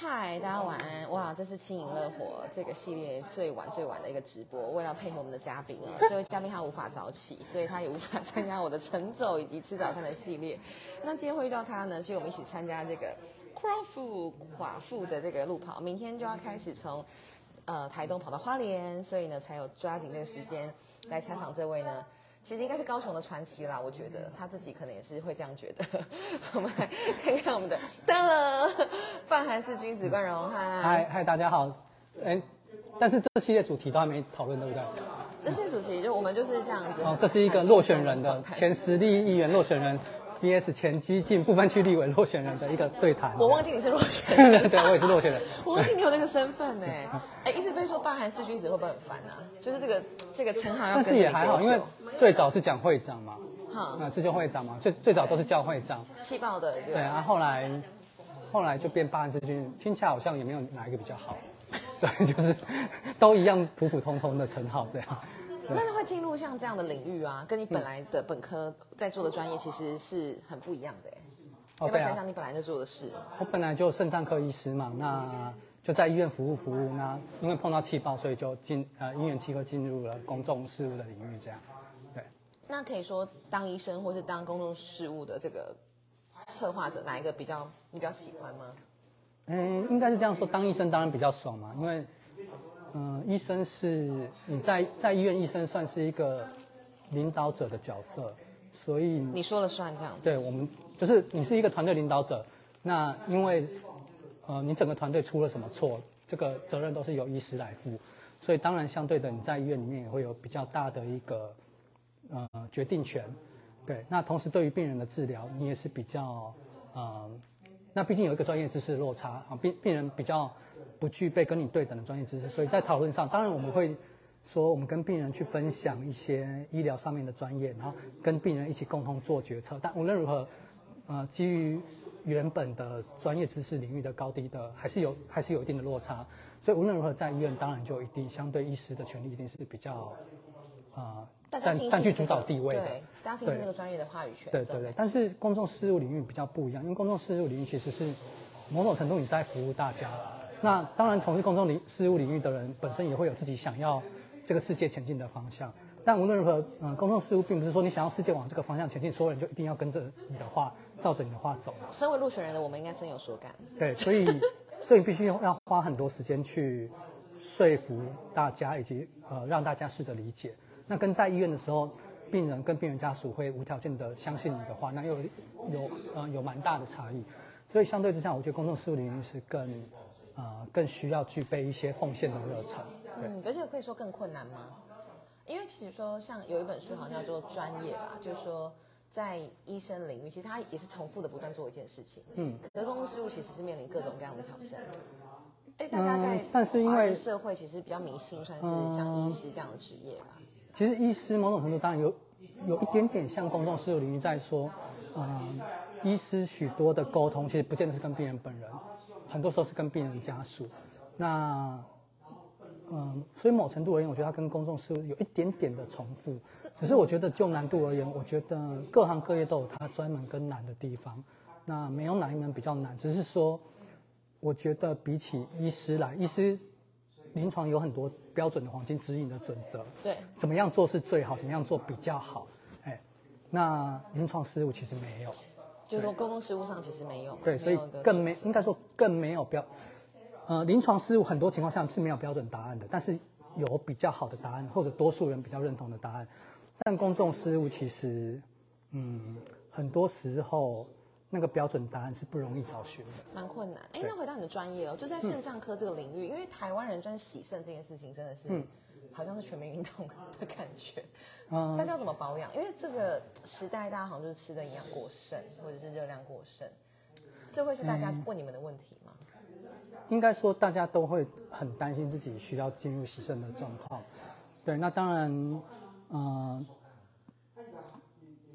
嗨，大家晚安！哇，这是轻盈乐活这个系列最晚最晚的一个直播。为了配合我们的嘉宾啊，这位嘉宾他无法早起，所以他也无法参加我的晨走以及吃早餐的系列。那今天会遇到他呢，是我们一起参加这个 Crawford 寡妇的这个路跑，明天就要开始从呃台东跑到花莲，所以呢才有抓紧这个时间来采访这位呢。其实应该是高雄的传奇啦，我觉得他自己可能也是会这样觉得。我们来看看我们的噔了，范韩是君子冠荣，嗨嗨嗨，大家好，哎，但是这系列主题都还没讨论，对不对？这系列主题就我们就是这样子。哦，这是一个落选人的前实力议员落选人。VS 前激进部分区立委落选人的一个对谈，我忘记你是落选人，对我也是落选人，我忘记你有那个身份呢。哎，一直被说霸韩世君子会不会很烦啊？就是这个这个称号要，但是也还好，因为最早是讲会长嘛，哈，那这就会长嘛，最最早都是叫会长，气爆的对啊，后来后来就变霸韩世君，听起来好像也没有哪一个比较好，对，就是都一样普普通通的称号这样。那会进入像这样的领域啊，跟你本来的本科在做的专业其实是很不一样的哎。要不要讲讲你本来在做的事？我本来就肾脏科医师嘛，那就在医院服务服务。那因为碰到气爆，所以就进呃因缘机会进入了公众事务的领域这样。对。那可以说当医生或是当公众事务的这个策划者，哪一个比较你比较喜欢吗？嗯，应该是这样说，当医生当然比较爽嘛，因为。嗯，医生是你在在医院，医生算是一个领导者的角色，所以你说了算这样子。对我们就是你是一个团队领导者，那因为呃你整个团队出了什么错，这个责任都是由医师来负，所以当然相对的你在医院里面也会有比较大的一个呃决定权。对，那同时对于病人的治疗，你也是比较呃，那毕竟有一个专业知识落差啊，病病人比较。不具备跟你对等的专业知识，所以在讨论上，当然我们会说，我们跟病人去分享一些医疗上面的专业，然后跟病人一起共同做决策。但无论如何，呃，基于原本的专业知识领域的高低的，还是有还是有一定的落差。所以无论如何，在医院当然就一定相对医师的权利一定是比较，呃，占占据主导地位的。对，大家听听那个专业的话语权。对对对。但是公众事务领域比较不一样，因为公众事务领域其实是某种程度你在服务大家。那当然，从事公众领事务领域的人本身也会有自己想要这个世界前进的方向。但无论如何，嗯，公众事务并不是说你想要世界往这个方向前进，所有人就一定要跟着你的话，照着你的话走。身为落选人的我们，应该深有所感。对，所以，所以必须要花很多时间去说服大家，以及呃让大家试着理解。那跟在医院的时候，病人跟病人家属会无条件的相信你的话，那又有呃有蛮大的差异。所以相对之下，我觉得公众事务领域是更。呃，更需要具备一些奉献的热忱。嗯，而且可以说更困难吗？因为其实说像有一本书好像叫做《专业》吧，就是说在医生领域，其实他也是重复的不断做一件事情。嗯，可是公共事务其实是面临各种各样的挑战。哎，大家在但是因为社会其实比较迷信，算是像医师这样的职业吧。其实医师某种程度当然有有一点点像公众事务领域在说，嗯，医师许多的沟通其实不见得是跟病人本人。很多时候是跟病人家属，那嗯，所以某程度而言，我觉得它跟公众事务有一点点的重复。只是我觉得就难度而言，我觉得各行各业都有它专门跟难的地方。那没有哪一门比较难，只是说，我觉得比起医师来，医师临床有很多标准的黄金指引的准则。对，怎么样做是最好，怎么样做比较好？哎，那临床事务其实没有。就是说，公共事务上其实没有，对，所以更没应该说更没有标，呃，临床事务很多情况下是没有标准答案的，但是有比较好的答案或者多数人比较认同的答案。但公众事务其实，嗯，很多时候那个标准答案是不容易找寻的，蛮困难。哎，那回到你的专业哦，就在肾脏科这个领域，因为台湾人专洗肾这件事情真的是。好像是全民运动的感觉，嗯，大家要怎么保养？因为这个时代，大家好像就是吃的营养过剩，或者是热量过剩，这会是大家问你们的问题吗？应该说，大家都会很担心自己需要进入洗肾的状况。对，那当然，嗯，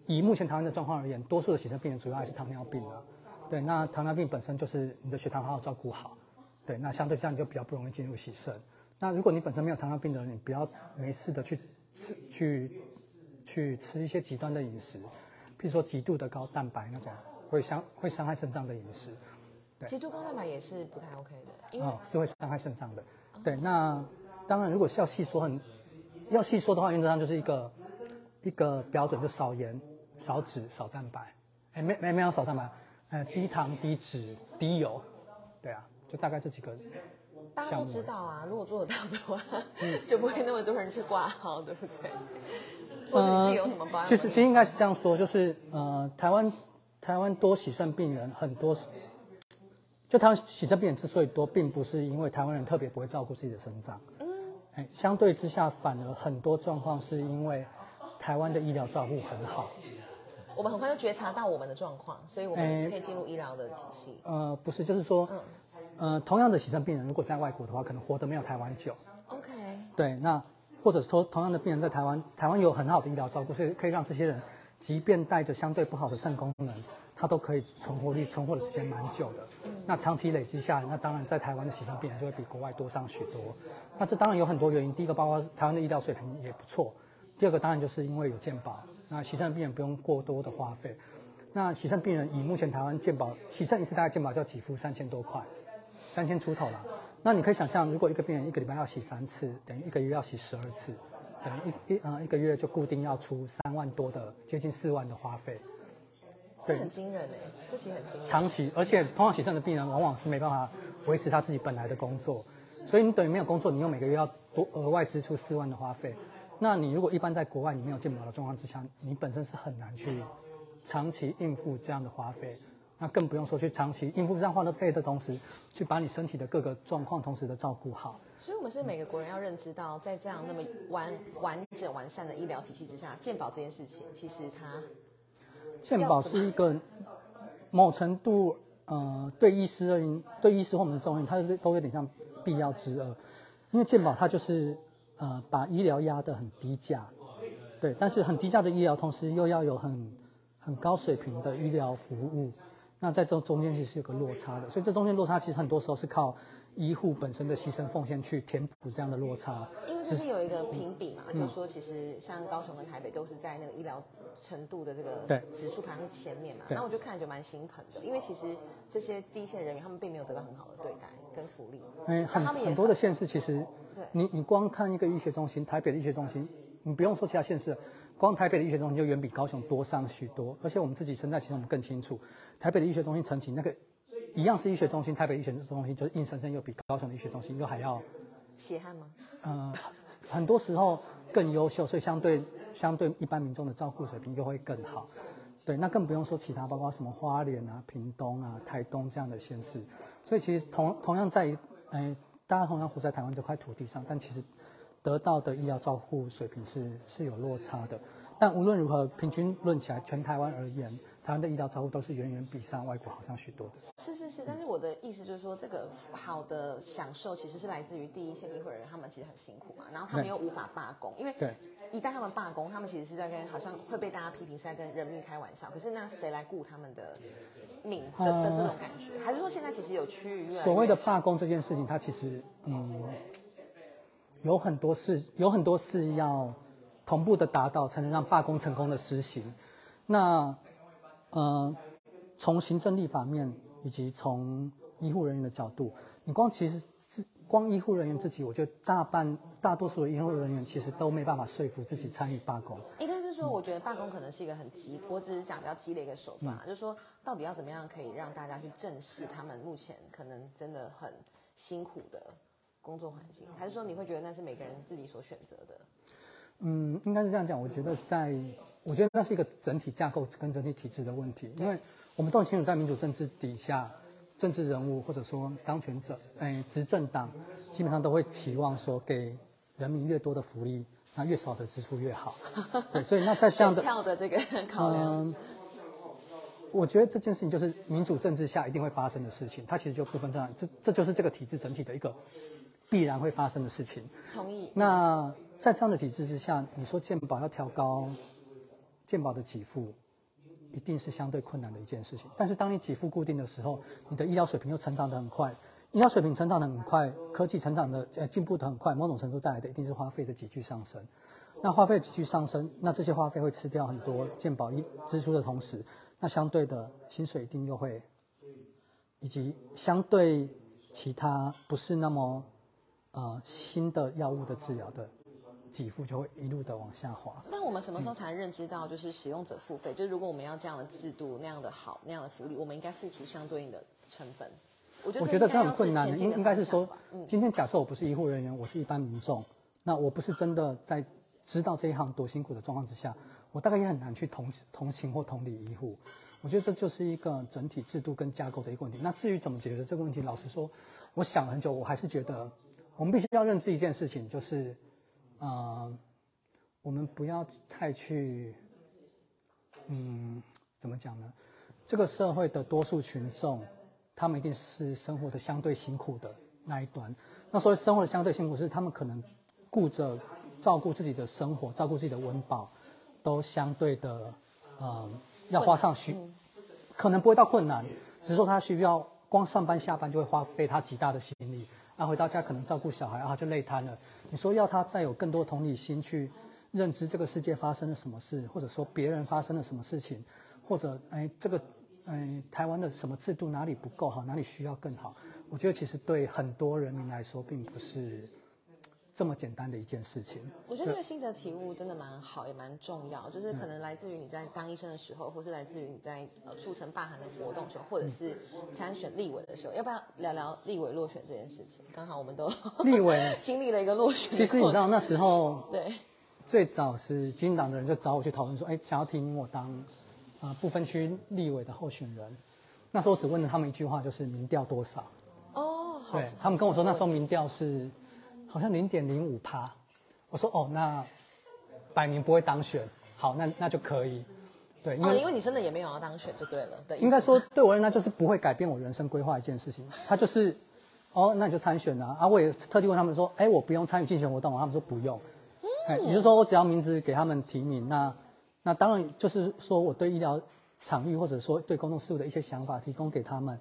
以目前台湾的状况而言，多数的洗肾病人主要还是糖尿病啊。对，那糖尿病本身就是你的血糖好好照顾好，对，那相对这样就比较不容易进入洗肾。那如果你本身没有糖尿病的人，你不要没事的去吃去去吃一些极端的饮食，比如说极度的高蛋白那种会伤会伤害肾脏的饮食。对极度高蛋白也是不太 OK 的，因为哦，是会伤害肾脏的。对，那当然，如果是要细说很，要细说的话，原则上就是一个一个标准，就少盐、少脂、少蛋白。哎，没没没有少蛋白，呃，低糖、低脂、低油。对啊，就大概这几个。大家都知道啊，如果做得到的话，嗯 就不会那么多人去挂号，对不对？或者你自己有什么保养？呃其实其实应该是这样说，就是呃，台湾台湾多洗肾病人很多，就台湾洗肾病人之所以多，并不是因为台湾人特别不会照顾自己的肾脏，嗯，哎，相对之下，反而很多状况是因为台湾的医疗照顾很好，我们很快就觉察到我们的状况，所以我们可以进入医疗的体系。呃，不是，就是说，呃，同样的洗肾病人，如果在外国的话，可能活得没有台湾久，OK，对，那或者说同样的病人在台湾，台湾有很好的医疗照顾，所以可以让这些人，即便带着相对不好的肾功能，他都可以存活率存活的时间蛮久的。那长期累积下来，那当然在台湾的洗肾病人就会比国外多上许多。那这当然有很多原因，第一个包括台湾的医疗水平也不错，第二个当然就是因为有健保，那洗肾病人不用过多的花费。那洗肾病人以目前台湾健保洗肾一次大概健保就要给付三千多块，三千出头了。那你可以想象，如果一个病人一个礼拜要洗三次，等于一个月要洗十二次，等于一一呃一个月就固定要出三万多的接近四万的花费。这很惊人哎，这其实很惊人。长期，而且通常洗肾的病人往往是没办法维持他自己本来的工作，所以你等于没有工作，你又每个月要多额外支出四万的花费。那你如果一般在国外你没有健保的状况之下，你本身是很难去长期应付这样的花费。那更不用说去长期应付这样花的费的同时，去把你身体的各个状况同时的照顾好。所以，我们是每个国人要认知到，在这样那么完完整完善的医疗体系之下，健保这件事情，其实它健保是一个某程度，呃，对医师而言，对医师或我们中医，它都有点像必要之恶，因为健保它就是呃把医疗压得很低价，对，但是很低价的医疗，同时又要有很很高水平的医疗服务，那在这中间其实是有个落差的，所以这中间落差其实很多时候是靠医护本身的牺牲奉献去填补这样的落差。因为这是有一个评比嘛，嗯。就说其实像高雄跟台北都是在那个医疗程度的这个指数排行前面嘛，那我就看着就蛮心疼的，因为其实这些第一线人员他们并没有得到很好的对待跟福利，嗯，很那他们很多的县市其实对，你你光看一个医学中心，台北的医学中心，你不用说其他县市，光台北的医学中心就远比高雄多上许多。而且我们自己身在其中，我们更清楚，台北的医学中心成绩那个一样是医学中心，台北医学中心就是硬生生又比高雄的医学中心又还要，血汗吗？呃，很多时候更优秀，所以相对相对一般民众的照顾水平又会更好。对，那更不用说其他，包括什么花莲啊、屏东啊、台东这样的县市。所以其实同同样在，哎、大家同样活在台湾这块土地上，但其实得到的医疗照护水平是是有落差的。但无论如何，平均论起来，全台湾而言，台湾的医疗照护都是远远比上外国好上许多的。是是是，但是我的意思就是说，这个好的享受其实是来自于第一线医护人员，他们其实很辛苦嘛，然后他们又无法罢工，因为对一旦他们罢工，他们其实是在跟好像会被大家批评是在跟人命开玩笑，可是那谁来顾他们的命的的这种感觉？还是说现在其实有区域所谓的罢工这件事情，它其实嗯有很多事，有很多事要同步的达到，才能让罢工成功的实行。那呃，从行政立法面以及从医护人员的角度，你光其实是光医护人员自己，我觉得大半大多数的医护人员其实都没办法说服自己参与罢工。应该是说，我觉得罢工可能是一个很激，我只是讲比较激烈一个手段，嗯就是说到底要怎么样可以让大家去正视他们目前可能真的很辛苦的工作环境，还是说你会觉得那是每个人自己所选择的？嗯，应该是这样讲。我觉得在，我觉得那是一个整体架构跟整体体制的问题，因为我们都很清楚，在民主政治底下，政治人物或者说当权者，哎，执政党基本上都会期望说，给人民越多的福利，那越少的支出越好。对，所以那在这样的 票的这个考量，嗯，我觉得这件事情就是民主政治下一定会发生的事情，它其实就不分这样，这这就是这个体制整体的一个必然会发生的事情。同意。那在这样的体制之下，你说健保要调高健保的给付，一定是相对困难的一件事情。但是当你给付固定的时候，你的医疗水平又成长得很快，医疗水平成长得很快，科技成长的呃进步得很快，某种程度带来的一定是花费的急剧上升。那花费急剧上升，那这些花费会吃掉很多健保医支出的同时，那相对的薪水一定又会以及相对其他不是那么呃新的药物的治疗的给付就会一路的往下滑。那我们什么时候才能认知到，就是使用者付费？就是如果我们要这样的制度那样的好那样的福利，我们应该付出相对应的成本。我觉得我觉得这很困难应应该是说今天假设我不是医护人员，我是一般民众，那我不是真的在知道这一行多辛苦的状况之下，我大概也很难去同同情或同理医护。我觉得这就是一个整体制度跟架构的一个问题。那至于怎么解决这个问题，老实说，我想了很久，我还是觉得我们必须要认知一件事情，就是，呃，我们不要太去，嗯，怎么讲呢？这个社会的多数群众，他们一定是生活的相对辛苦的那一端。那所谓生活的相对辛苦，是他们可能顾着照顾自己的生活，照顾自己的温饱，都相对的，呃，要花上需，可能不会到困难，只是说他需要光上班下班就会花费他极大的心力，啊，回到家可能照顾小孩啊就累瘫了。你说要他再有更多同理心去认知这个世界发生了什么事，或者说别人发生了什么事情，或者哎这个嗯台湾的什么制度哪里不够好，哪里需要更好？我觉得其实对很多人民来说，并不是这么简单的一件事情。我觉得这个心得体悟真的蛮好，也蛮重要。就是可能来自于你在当医生的时候，或是来自于你在呃促成罢韩的活动的时候，或者是参选立委的时候。要不要聊聊立委落选这件事情？刚好我们都立委 经历了一个落选其实你知道那时候对，最早是基进党的人就找我去讨论说，哎，想要提名我当啊、呃、不分区立委的候选人。那时候我只问了他们一句话，就是民调多少？哦，好对他们跟我说那时候民调是好像零点零五趴。我说哦，那摆明不会当选，好，那那就可以。对，因哦，为因为你真的也没有要当选就对了的意思。应该说对我而言，那就是不会改变我人生规划一件事情。他就是，哦，那你就参选啊。啊，我也特地问他们说，哎，我不用参与竞选活动吗，他们说不用。哎，也就是说，我只要名字给他们提名，那那当然就是说我对医疗场域或者说对公众事务的一些想法提供给他们，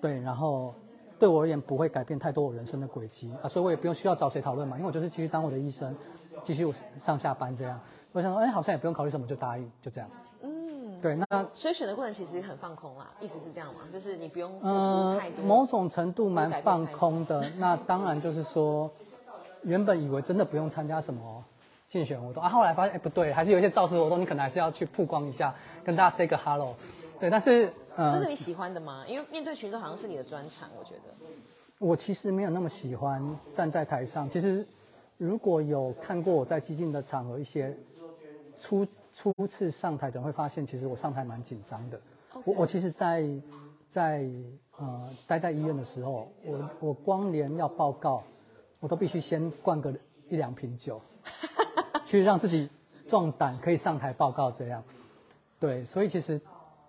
对，然后对我而言不会改变太多我人生的轨迹啊，所以我也不用需要找谁讨论嘛，因为我就是继续当我的医生，继续上下班这样。我想说，哎，好像也不用考虑什么，就答应，就这样。嗯，对，那所以选的过程其实很放空啦，意思是这样嘛？就是你不用付出呃太多。，某种程度蛮放空的。那当然就是说，原本以为真的不用参加什么竞选活动啊，后来发现哎不对，还是有一些造势活动，你可能还是要去曝光一下，跟大家 say 个 hello。对，但是呃这是，你喜欢的吗？因为面对群众好像是你的专长，我觉得。我其实没有那么喜欢站在台上。其实如果有看过我在激进的场合一些初初次上台的人会发现，其实我上台蛮紧张的。我我其实在，在呃待在医院的时候，我我光连要报告，我都必须先灌个一两瓶酒，去让自己壮胆，可以上台报告这样。对，所以其实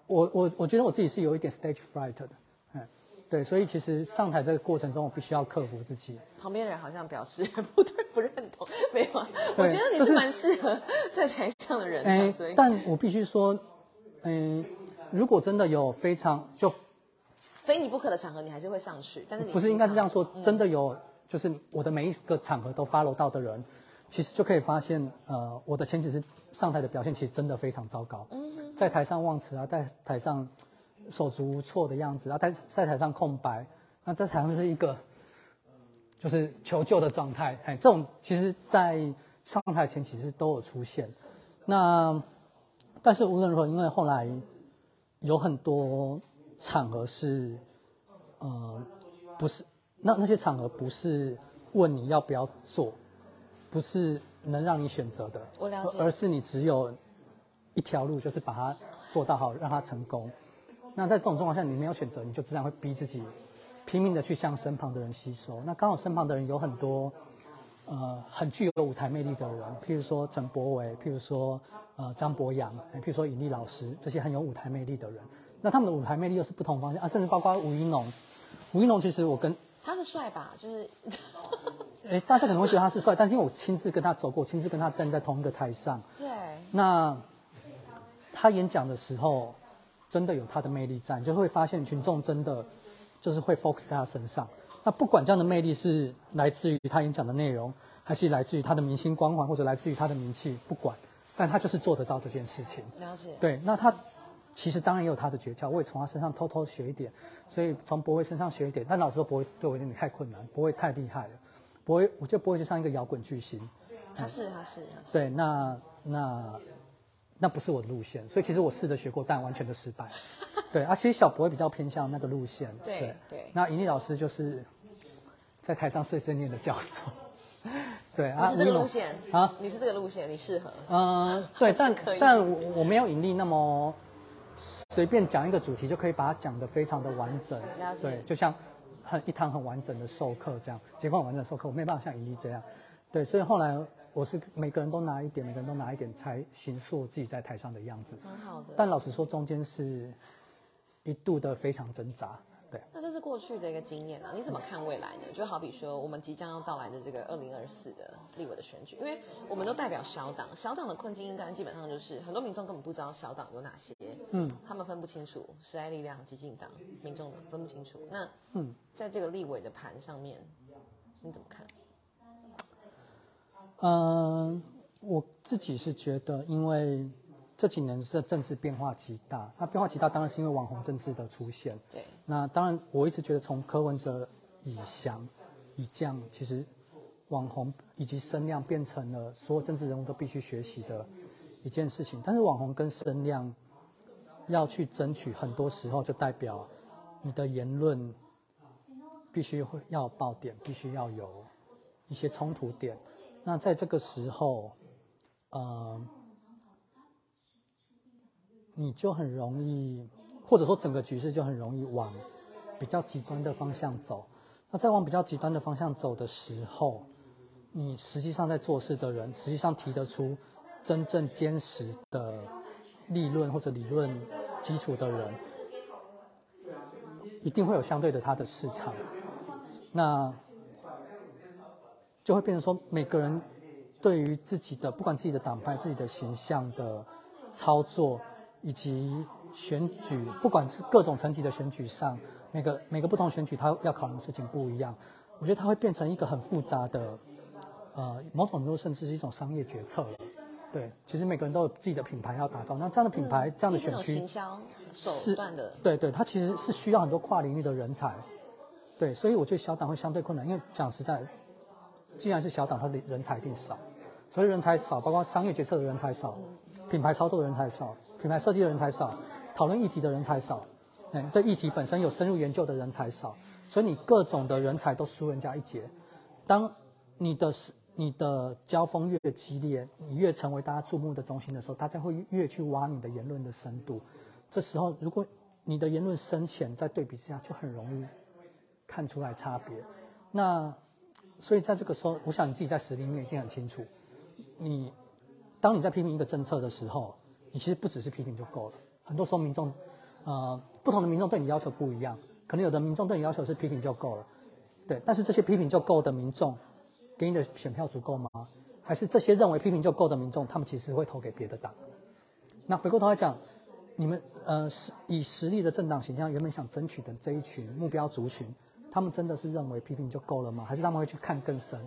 我我我觉得我自己是有一点 stage fright 的，嗯，对，所以其实上台这个过程中，我必须要克服自己。旁边的人好像表示 不对，不认同，没有啊？我觉得你是是蛮适合在台上的人所以，但我必须说，嗯，如果真的有非常就非你不可的场合，你还是会上去。但是你不是应该是这样说，嗯真的有就是我的每一个场合都 follow 到的人，其实就可以发现，呃，我的前几次上台的表现其实真的非常糟糕，在台上忘词啊，在台上手足无措的样子啊，在在台上空白，那在台上是一个就是求救的状态，哎，这种其实在上台前其实都有出现，那但是无论如何，因为后来有很多场合是，呃，不是那那些场合不是问你要不要做，不是能让你选择的，我了解而而是你只有一条路，就是把它做到好，让它成功。那在这种状况下，你没有选择，你就自然会逼自己拼命的去向身旁的人吸收。那刚好身旁的人有很多呃很具有舞台魅力的人，譬如说陈柏伟，譬如说呃张博洋，哎譬如说尹力老师，这些很有舞台魅力的人。那他们的舞台魅力又是不同方向啊，甚至包括吴一农。吴一农其实我跟他是帅吧？就是哎大家可能会觉得他是帅，但是因为我亲自跟他走过，亲自跟他站在同一个台上，对，那他演讲的时候，真的有他的魅力在，你就会发现群众真的就是会 focus 在他身上。那不管这样的魅力是来自于他演讲的内容，还是来自于他的明星光环，或者来自于他的名气，不管，但他就是做得到这件事情。了解。对，那他其实当然也有他的诀窍，我也从他身上偷偷学一点，所以从博威身上学一点。但老实说，博威对我有点太困难，不会太厉害了，博威我觉得博威就像一个摇滚巨星。他是他是他是。对，那那那不是我的路线，所以其实我试着学过，但完全的失败。对啊，其实小博会比较偏向那个路线。对对。那尹丽老师就是在台上碎碎念的教授。对啊，是这个路线啊，你是这个路线，你适合。嗯，对，但但我我没有引力那么随便讲一个主题就可以把它讲得非常的完整。对，就像很一堂很完整的授课这样，结果完整授课，我没办法像怡怡这样。对，所以后来我是每个人都拿一点，每个人都拿一点，才形塑自己在台上的样子。很好的。但老实说，中间是一度的非常挣扎。对，那这是过去的一个经验啊，你怎么看未来呢？就好比说，我们即将要到来的这个二零二四的立委的选举，因为我们都代表小党，小党的困境应该基本上就是很多民众根本不知道小党有哪些，嗯，他们分不清楚时代力量、激进党，民众分不清楚。那，嗯，在这个立委的盘上面，你怎么看？嗯，我自己是觉得，因为。这几年是政治变化极大，那变化极大当然是因为网红政治的出现。对，那当然我一直觉得从柯文哲以降以降，其实网红以及声量变成了所有政治人物都必须学习的一件事情。但是网红跟声量要去争取，很多时候就代表你的言论必须会要爆点，必须要有一些冲突点。那在这个时候，呃。你就很容易，或者说整个局势就很容易往比较极端的方向走。那在往比较极端的方向走的时候，你实际上在做事的人，实际上提得出真正坚实的立论或者理论基础的人，一定会有相对的他的市场。那就会变成说，每个人对于自己的不管自己的党派、自己的形象的操作。以及选举，不管是各种层级的选举上，每个每个不同选举，它要考量的事情不一样。我觉得它会变成一个很复杂的，呃，某种程度甚至是一种商业决策了。对，其实每个人都有自己的品牌要打造，那这样的品牌，这样的选区，行销手段的，对对，它其实是需要很多跨领域的人才。对，所以我觉得小党会相对困难，因为讲实在，既然是小党，它的人才一定少，所以人才少，包括商业决策的人才少，品牌操作的人才少。品牌设计的人才少，讨论议题的人才少，嗯，对议题本身有深入研究的人才少，所以你各种的人才都输人家一截。当你的你的交锋越激烈，你越成为大家注目的中心的时候，大家会越去挖你的言论的深度。这时候，如果你的言论深浅在对比之下，就很容易看出来差别。那所以在这个时候，我想你自己在实力面一定很清楚。你当你在批评一个政策的时候，你其实不只是批评就够了，很多时候民众，呃，不同的民众对你要求不一样，可能有的民众对你要求是批评就够了，对，但是这些批评就够的民众，给你的选票足够吗？还是这些认为批评就够的民众，他们其实会投给别的党？那回过头来讲，你们呃实以实力的政党形象原本想争取的这一群目标族群，他们真的是认为批评就够了吗？还是他们会去看更深？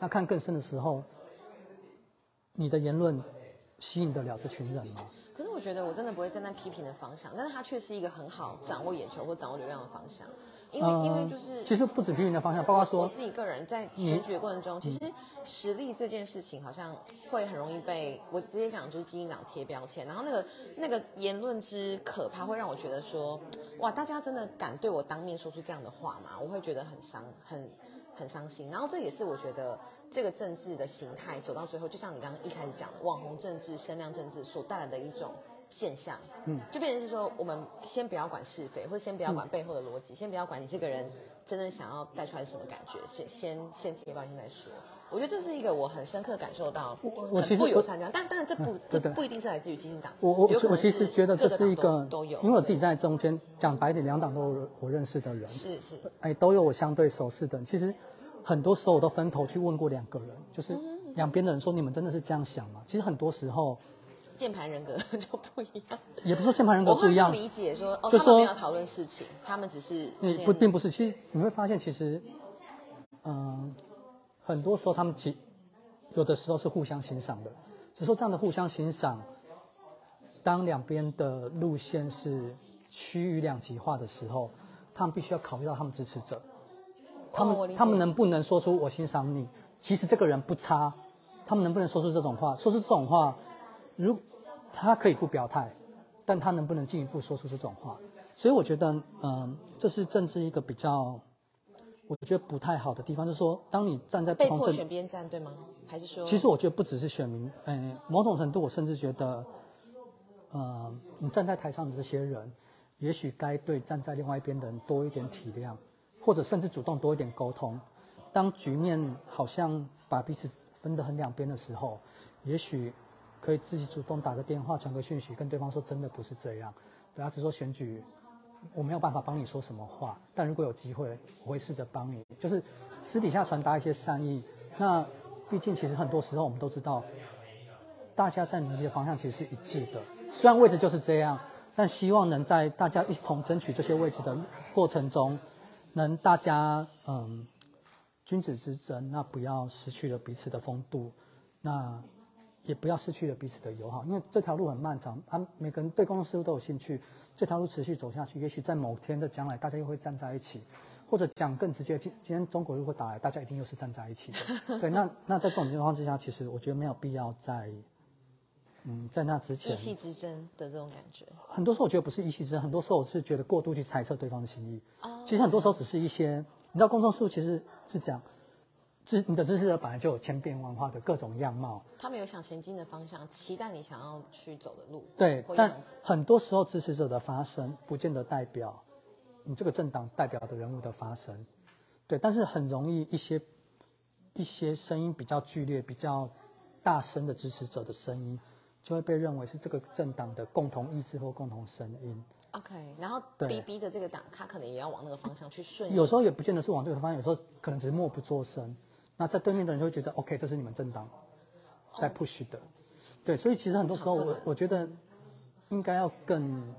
那看更深的时候，你的言论。吸引得了这群人吗？可是我觉得我真的不会站在批评的方向，但是它却是一个很好掌握眼球或掌握流量的方向。因为因为就是其实不止批评的方向，包括说我自己个人在选举的过程中，其实实力这件事情好像会很容易被我直接讲就是基因党贴标签，然后那个那个言论之可怕，会让我觉得说哇，大家真的敢对我当面说出这样的话吗？我会觉得很伤很。很伤心，然后这也是我觉得这个政治的形态走到最后，就像你刚刚一开始讲的，网红政治、声量政治所带来的一种现象，嗯，就变成是说，我们先不要管是非，或者先不要管背后的逻辑，先不要管你这个人真正想要带出来什么感觉，先先先贴标签再说。我觉得这是一个我很深刻感受到，我其实不友善但但然这不不不一定是来自于基金党，我我我其实觉得这是一个都有，因为我自己在中间讲白点，两党都有我认识的人，是是，哎，都有我相对熟识的人，其实。很多时候我都分头去问过两个人，就是两边的人说：“你们真的是这样想吗？”其实很多时候，键盘人格 就不一样。也不是说键盘人格不一样，理解说，就说要讨论事情，他们只是不，并不是。其实你会发现，其实，嗯，很多时候他们其有的时候是互相欣赏的，只是说这样的互相欣赏，当两边的路线是趋于两极化的时候，他们必须要考虑到他们支持者，他们、他们能不能说出我欣赏你，其实这个人不差，他们能不能说出这种话？说出这种话，如他可以不表态，但他能不能进一步说出这种话？所以我觉得，嗯、这是政治一个比较，我觉得不太好的地方，就是说，当你站在不同政被迫选边站对吗？还是说其实我觉得不只是选民，嗯、某种程度我甚至觉得，呃，你站在台上的这些人，也许该对站在另外一边的人多一点体谅，或者甚至主动多一点沟通。当局面好像把彼此分得很两边的时候，也许可以自己主动打个电话、传个讯息，跟对方说真的不是这样。对他只是说选举，我没有办法帮你说什么话，但如果有机会，我会试着帮你，就是私底下传达一些善意。那毕竟，其实很多时候我们都知道，大家在努力的方向其实是一致的。虽然位置就是这样，但希望能在大家一同争取这些位置的过程中，能大家嗯君子之争，那不要失去了彼此的风度，那也不要失去了彼此的友好，因为这条路很漫长，啊，每个人对公共事务都有兴趣，这条路持续走下去，也许在某天的将来，大家又会站在一起。或者讲更直接，今今天中国如果打来，大家一定又是站在一起的。对，那那在这种情况之下，其实我觉得没有必要在，嗯，在那之前一，气之争的这种感觉？很多时候我觉得不是一气之争，很多时候我是觉得过度去猜测对方的心意。哦其实很多时候只是一些，你知道，公众事务其实是讲，支你的支持者本来就有千变万化的各种样貌，他们有想前进的方向，期待你想要去走的路，对，但。很多时候支持者的发声，不见得代表你这个政党代表的人物的发声，对，但是很容易一些一些声音比较剧烈、比较大声的支持者的声音，就会被认为是这个政党的共同意志或共同声音。OK，然后对 BB 的这个党，他可能也要往那个方向去顺应。有时候也不见得是往这个方向，有时候可能只是默不作声。那在对面的人就会觉得，OK，这是你们正当在 push 的，对，所以其实很多时候我我觉得应该要更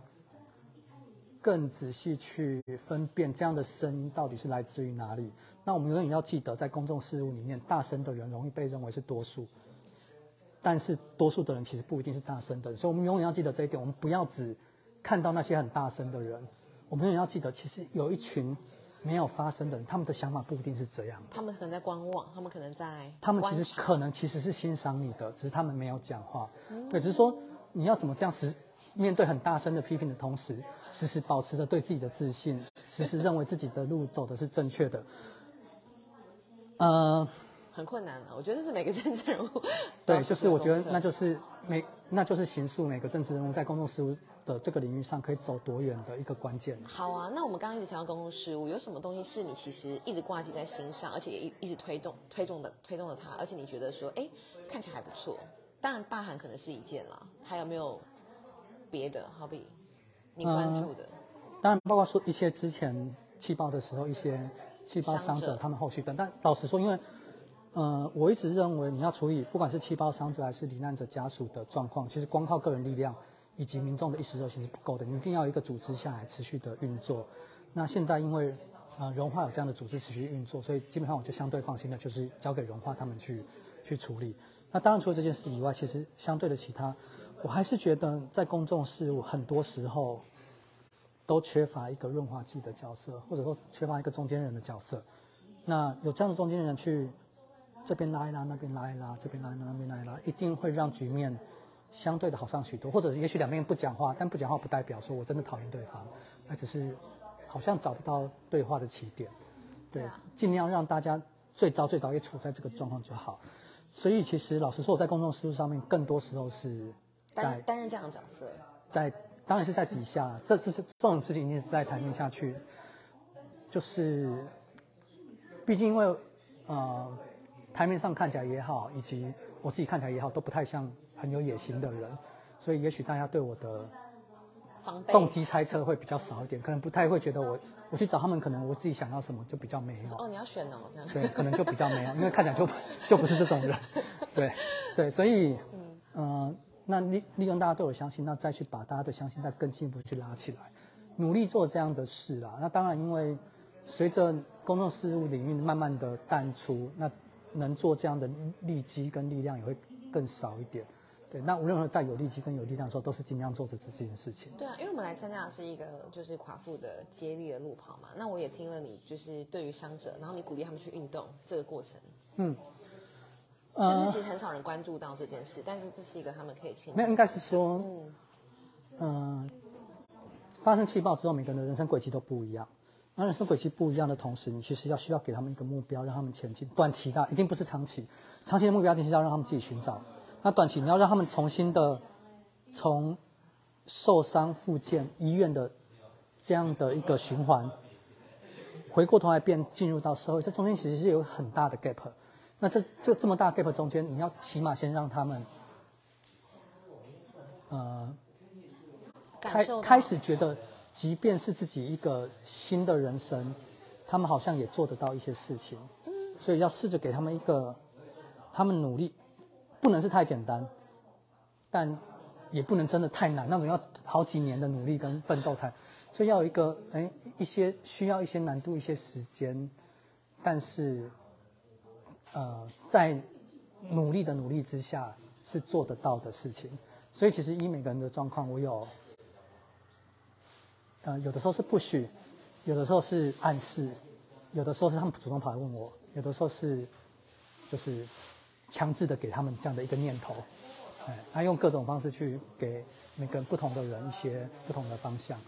更仔细去分辨这样的声音到底是来自于哪里。那我们永远要记得，在公众事务里面，大声的人容易被认为是多数，但是多数的人其实不一定是大声的人，所以我们永远要记得这一点。我们不要只看到那些很大声的人，我们永远要记得，其实有一群没有发生的人，他们的想法不一定是这样的。他们可能在观望，他们可能在他们其实可能其实是欣赏你的，只是他们没有讲话。对，只是说你要怎么这样时面对很大声的批评的同时，时时保持着对自己的自信，时时认为自己的路走的是正确的。呃，很困难了。我觉得这是每个政治人物 对，就是我觉得那就是每那就是形塑每个政治人物在公众事务的这个领域上可以走多远的一个关键。好啊，那我们刚刚一直谈到公共事务，有什么东西是你其实一直挂记在心上，而且也一一直推动、推动的、推动了它，而且你觉得说，哎，看起来还不错。当然，罢韩可能是一件啦，还有没有别的？好比你关注的，当然，包括说一些之前气爆的时候，一些气爆伤者他们后续等。但老实说，因为呃，我一直认为你要处理不管是气爆伤者还是罹难者家属的状况，其实光靠个人力量以及民众的一时热心是不够的，你一定要一个组织下来持续的运作。那现在因为呃融化有这样的组织持续运作，所以基本上我就相对放心的，就是交给融化他们去去处理。那当然，除了这件事以外，其实相对的其他，我还是觉得在公众事务很多时候都缺乏一个润滑剂的角色，或者说缺乏一个中间人的角色。那有这样的中间人去这边拉一拉，那边拉一拉，这边拉一拉，那边拉一拉，一定会让局面相对的好上许多。或者也许两边不讲话，但不讲话不代表说我真的讨厌对方，那只是好像找不到对话的起点。对尽量让大家最早最早也处在这个状况就好。所以其实老实说，我在公众事务上面，更多时候是在担担任这样的角色，在当然是在底下，这这是这种事情一定是在台面下去，就是，毕竟因为呃台面上看起来也好，以及我自己看起来也好，都不太像很有野心的人，所以也许大家对我的动机猜测会比较少一点，可能不太会觉得我我去找他们，可能我自己想要什么就比较没有。哦，你要选哦，这样对，可能就比较没有，因为看起来就 就不是这种人，对对，所以嗯、呃那利利用大家对我相信，那再去把大家的相信再更进一步去拉起来，努力做这样的事啦。那当然，因为随着公众事务领域慢慢的淡出，那能做这样的利基跟力量也会更少一点。对，那无论在有力气跟有力量的时候，都是尽量做着这件事情。对啊，因为我们来参加的是一个就是垮腹的接力的路跑嘛，那我也听了你就是对于伤者，然后你鼓励他们去运动这个过程，嗯，是不是其实很少人关注到这件事？但是这是一个他们可以庆祝那应该是说，嗯嗯、发生气爆之后，每个人的人生轨迹都不一样。那人生轨迹不一样的同时，你其实要需要给他们一个目标，让他们前进。短期的一定不是长期，长期的目标一定是要让他们自己寻找。那短期你要让他们重新的从受伤复健医院的这样的一个循环，回过头来变进入到社会，这中间其实是有很大的 gap。那这这这么大 gap 中间，你要起码先让他们，呃，开开始觉得，即便是自己一个新的人生，他们好像也做得到一些事情。所以要试着给他们一个，他们努力，不能是太简单，但也不能真的太难，那种要好几年的努力跟奋斗才，所以要有一个哎一些需要一些难度一些时间，但是呃在努力的努力之下是做得到的事情。所以其实依每个人的状况，我有呃有的时候是不许，有的时候是暗示，有的时候是他们主动跑来问我，有的时候是就是强制的给他们这样的一个念头，哎，他用各种方式去给每个不同的人一些不同的方向，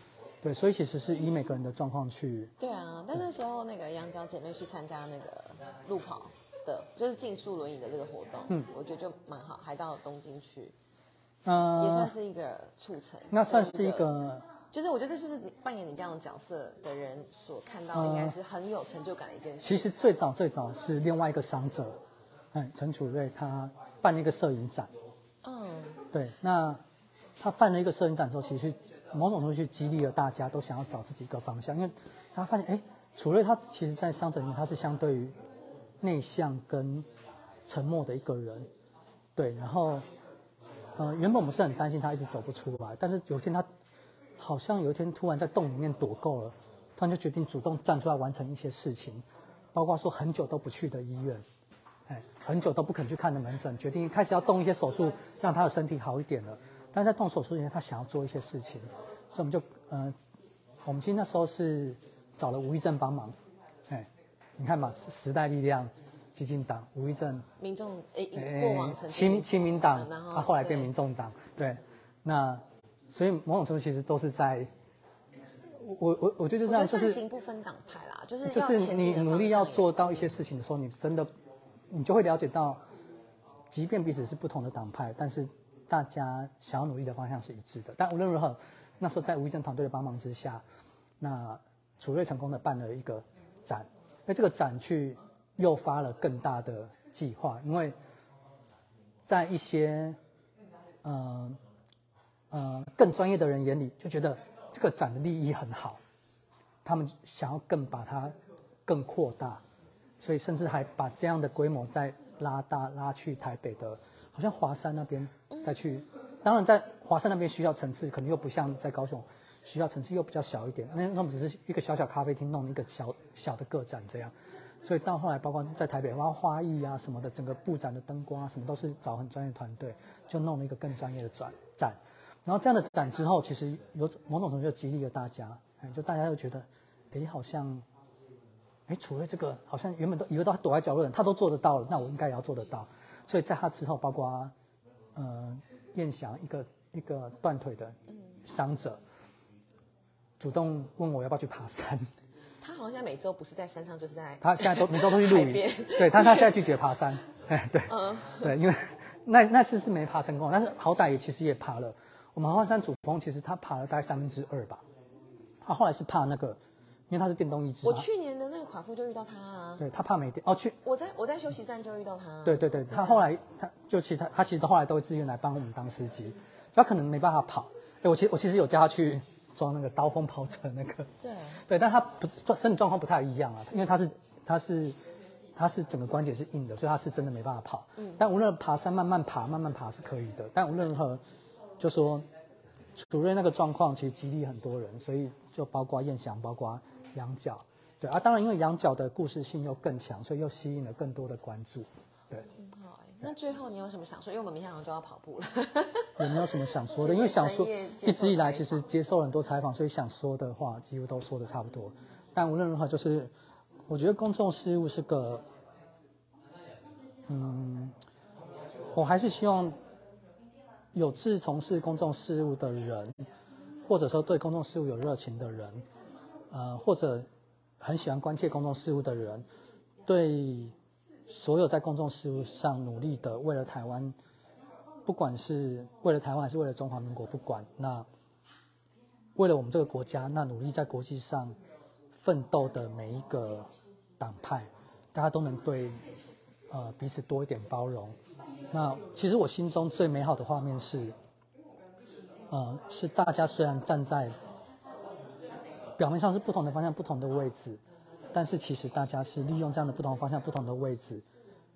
对，所以其实是以每个人的状况去，对啊，但那时候那个杨娇姐妹去参加那个路跑的，就是竞速轮椅的这个活动，嗯我觉得就蛮好，还到东京去，也呃算，是一个促成。那算是一个就是我觉得这就是你扮演你这样的角色的人所看到，应该是很有成就感的一件事。其实最早最早是另外一个伤者，哎，陈楚瑞他办了一个摄影展，嗯，对，那他办了一个摄影展之后，其实某种程度去激励了大家都想要找自己一个方向，因为他发现，哎，楚瑞他其实在商城里面他是相对于内向跟沉默的一个人，对，然后，呃，原本我们是很担心他一直走不出来，但是有一天他好像有一天突然在洞里面躲够了，突然就决定主动站出来完成一些事情，包括说很久都不去的医院，哎，很久都不肯去看的门诊，决定开始要动一些手术，让他的身体好一点了。但是在动手术之前，他想要做一些事情，所以我们就呃，我们其实那时候是找了吴益正帮忙，哎，你看嘛，是时代力量基金党，吴益正。民众诶，哎过往亲亲民党，然后他后来变民众党，对，那所以某种程度其实都是在，我我我觉得就这样，就是行不分党派啦，就是就是你努力要做到一些事情的时候，你真的你就会了解到，即便彼此是不同的党派，但是大家想要努力的方向是一致的。但无论如何，那时候在吴益政团队的帮忙之下，那楚瑞成功的办了一个展，那这个展去诱发了更大的计划，因为在一些呃呃更专业的人眼里，就觉得这个展的利益很好，他们想要更把它更扩大，所以甚至还把这样的规模再拉大，拉去台北的，好像华山那边再去。当然，在华山那边需要层次，可能又不像在高雄需要层次又比较小一点。那那我们只是一个小小咖啡厅弄一个小小的个展这样，所以到后来，包括在台北，包括花艺啊什么的，整个布展的灯光啊什么都是找很专业团队，就弄了一个更专业的展展。然后这样的展之后，其实有某种程度就激励了大家，哎，就大家又觉得，哎，好像，哎，除了这个，好像原本都以为都躲在角落的人，他都做得到了，那我应该也要做得到。所以在他之后，包括呃燕翔一个一个断腿的伤者，主动问我要不要去爬山。他好像现在每周不是在山上，就是在他现在都每周都去露营，对，但他现在拒绝爬山，哎，对，嗯对，因为那那次是没爬成功，但是好歹也其实也爬了。我们合欢山主峰其实他爬了大概三分之二吧，他后来是怕那个，因为他是电动意志我，去年的那个垮腹就遇到他啊，对他怕没电哦去，我在我在休息站就遇到他，对对对，他后来他就其实他他其实后来都会自愿来帮我们当司机，他可能没办法跑，哎，我其实我其实有叫他去装那个刀锋跑车那个，对，对，但他不身体状况不太一样啊，因为他是他是他是整个关节是硬的，所以他是真的没办法跑。嗯，但无论爬山慢慢爬慢慢爬是可以的，但无论如何，就说楚瑞那个状况其实激励很多人，所以就包括燕翔，包括羊角，对啊，当然因为羊角的故事性又更强，所以又吸引了更多的关注。对，那最后你有什么想说？因为我们明天好像就要跑步了。有没有什么想说的？因为想说一直以来其实接受了很多采访，所以想说的话几乎都说的差不多。但无论如何，就是我觉得公众事务是个，嗯，我还是希望有志从事公众事务的人，或者说对公众事务有热情的人，呃，或者很喜欢关切公众事务的人，对所有在公众事务上努力的，为了台湾。不管是为了台湾还是为了中华民国，不管那为了我们这个国家，那努力在国际上奋斗的每一个党派，大家都能对呃彼此多一点包容。那其实我心中最美好的画面是，呃，是大家虽然站在表面上是不同的方向、不同的位置，但是其实大家是利用这样的不同方向、不同的位置，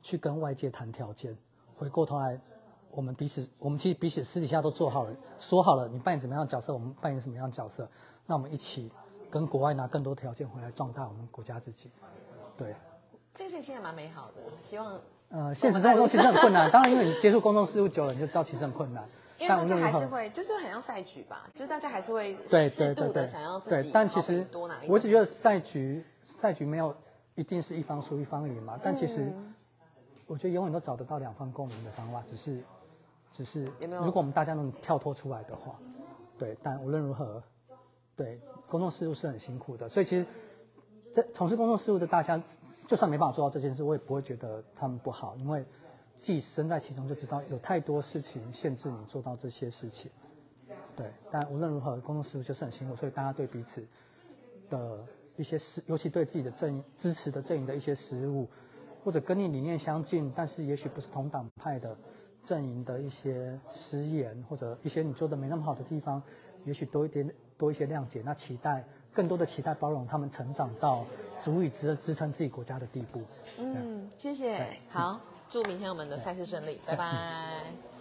去跟外界谈条件。回过头来。我们彼此，我们其实彼此私底下都做好了，说好了，你扮演什么样的角色，我们扮演什么样的角色，那我们一起跟国外拿更多条件回来壮大我们国家自己。对，这个事情听起来蛮美好的，希望呃，现实生活中其实很困难，当然因为你接触公众事务久了，你就知道其实很困难。因为大家无论如何还是会，就是很像赛局吧，就是大家还是会对适度的对对对想要自己对，但其实多拿一我只觉得赛局赛局没有一定是一方输一方赢嘛，但其实嗯我觉得永远都找得到两方共赢的方法，只是只是如果我们大家能跳脱出来的话，对，但无论如何，对公众事务是很辛苦的，所以其实在从事公众事务的大家，就算没办法做到这件事，我也不会觉得他们不好，因为自己身在其中就知道有太多事情限制你做到这些事情。对，但无论如何，公众事务就是很辛苦，所以大家对彼此的一些事，尤其对自己的阵营支持的阵营的一些失误，或者跟你理念相近，但是也许不是同党派的阵营的一些失言，或者一些你做的没那么好的地方，也许多一点多一些谅解，那期待更多的期待包容他们成长到足以值得支撑自己国家的地步。嗯，谢谢，好，祝明天我们的赛事顺利，拜拜。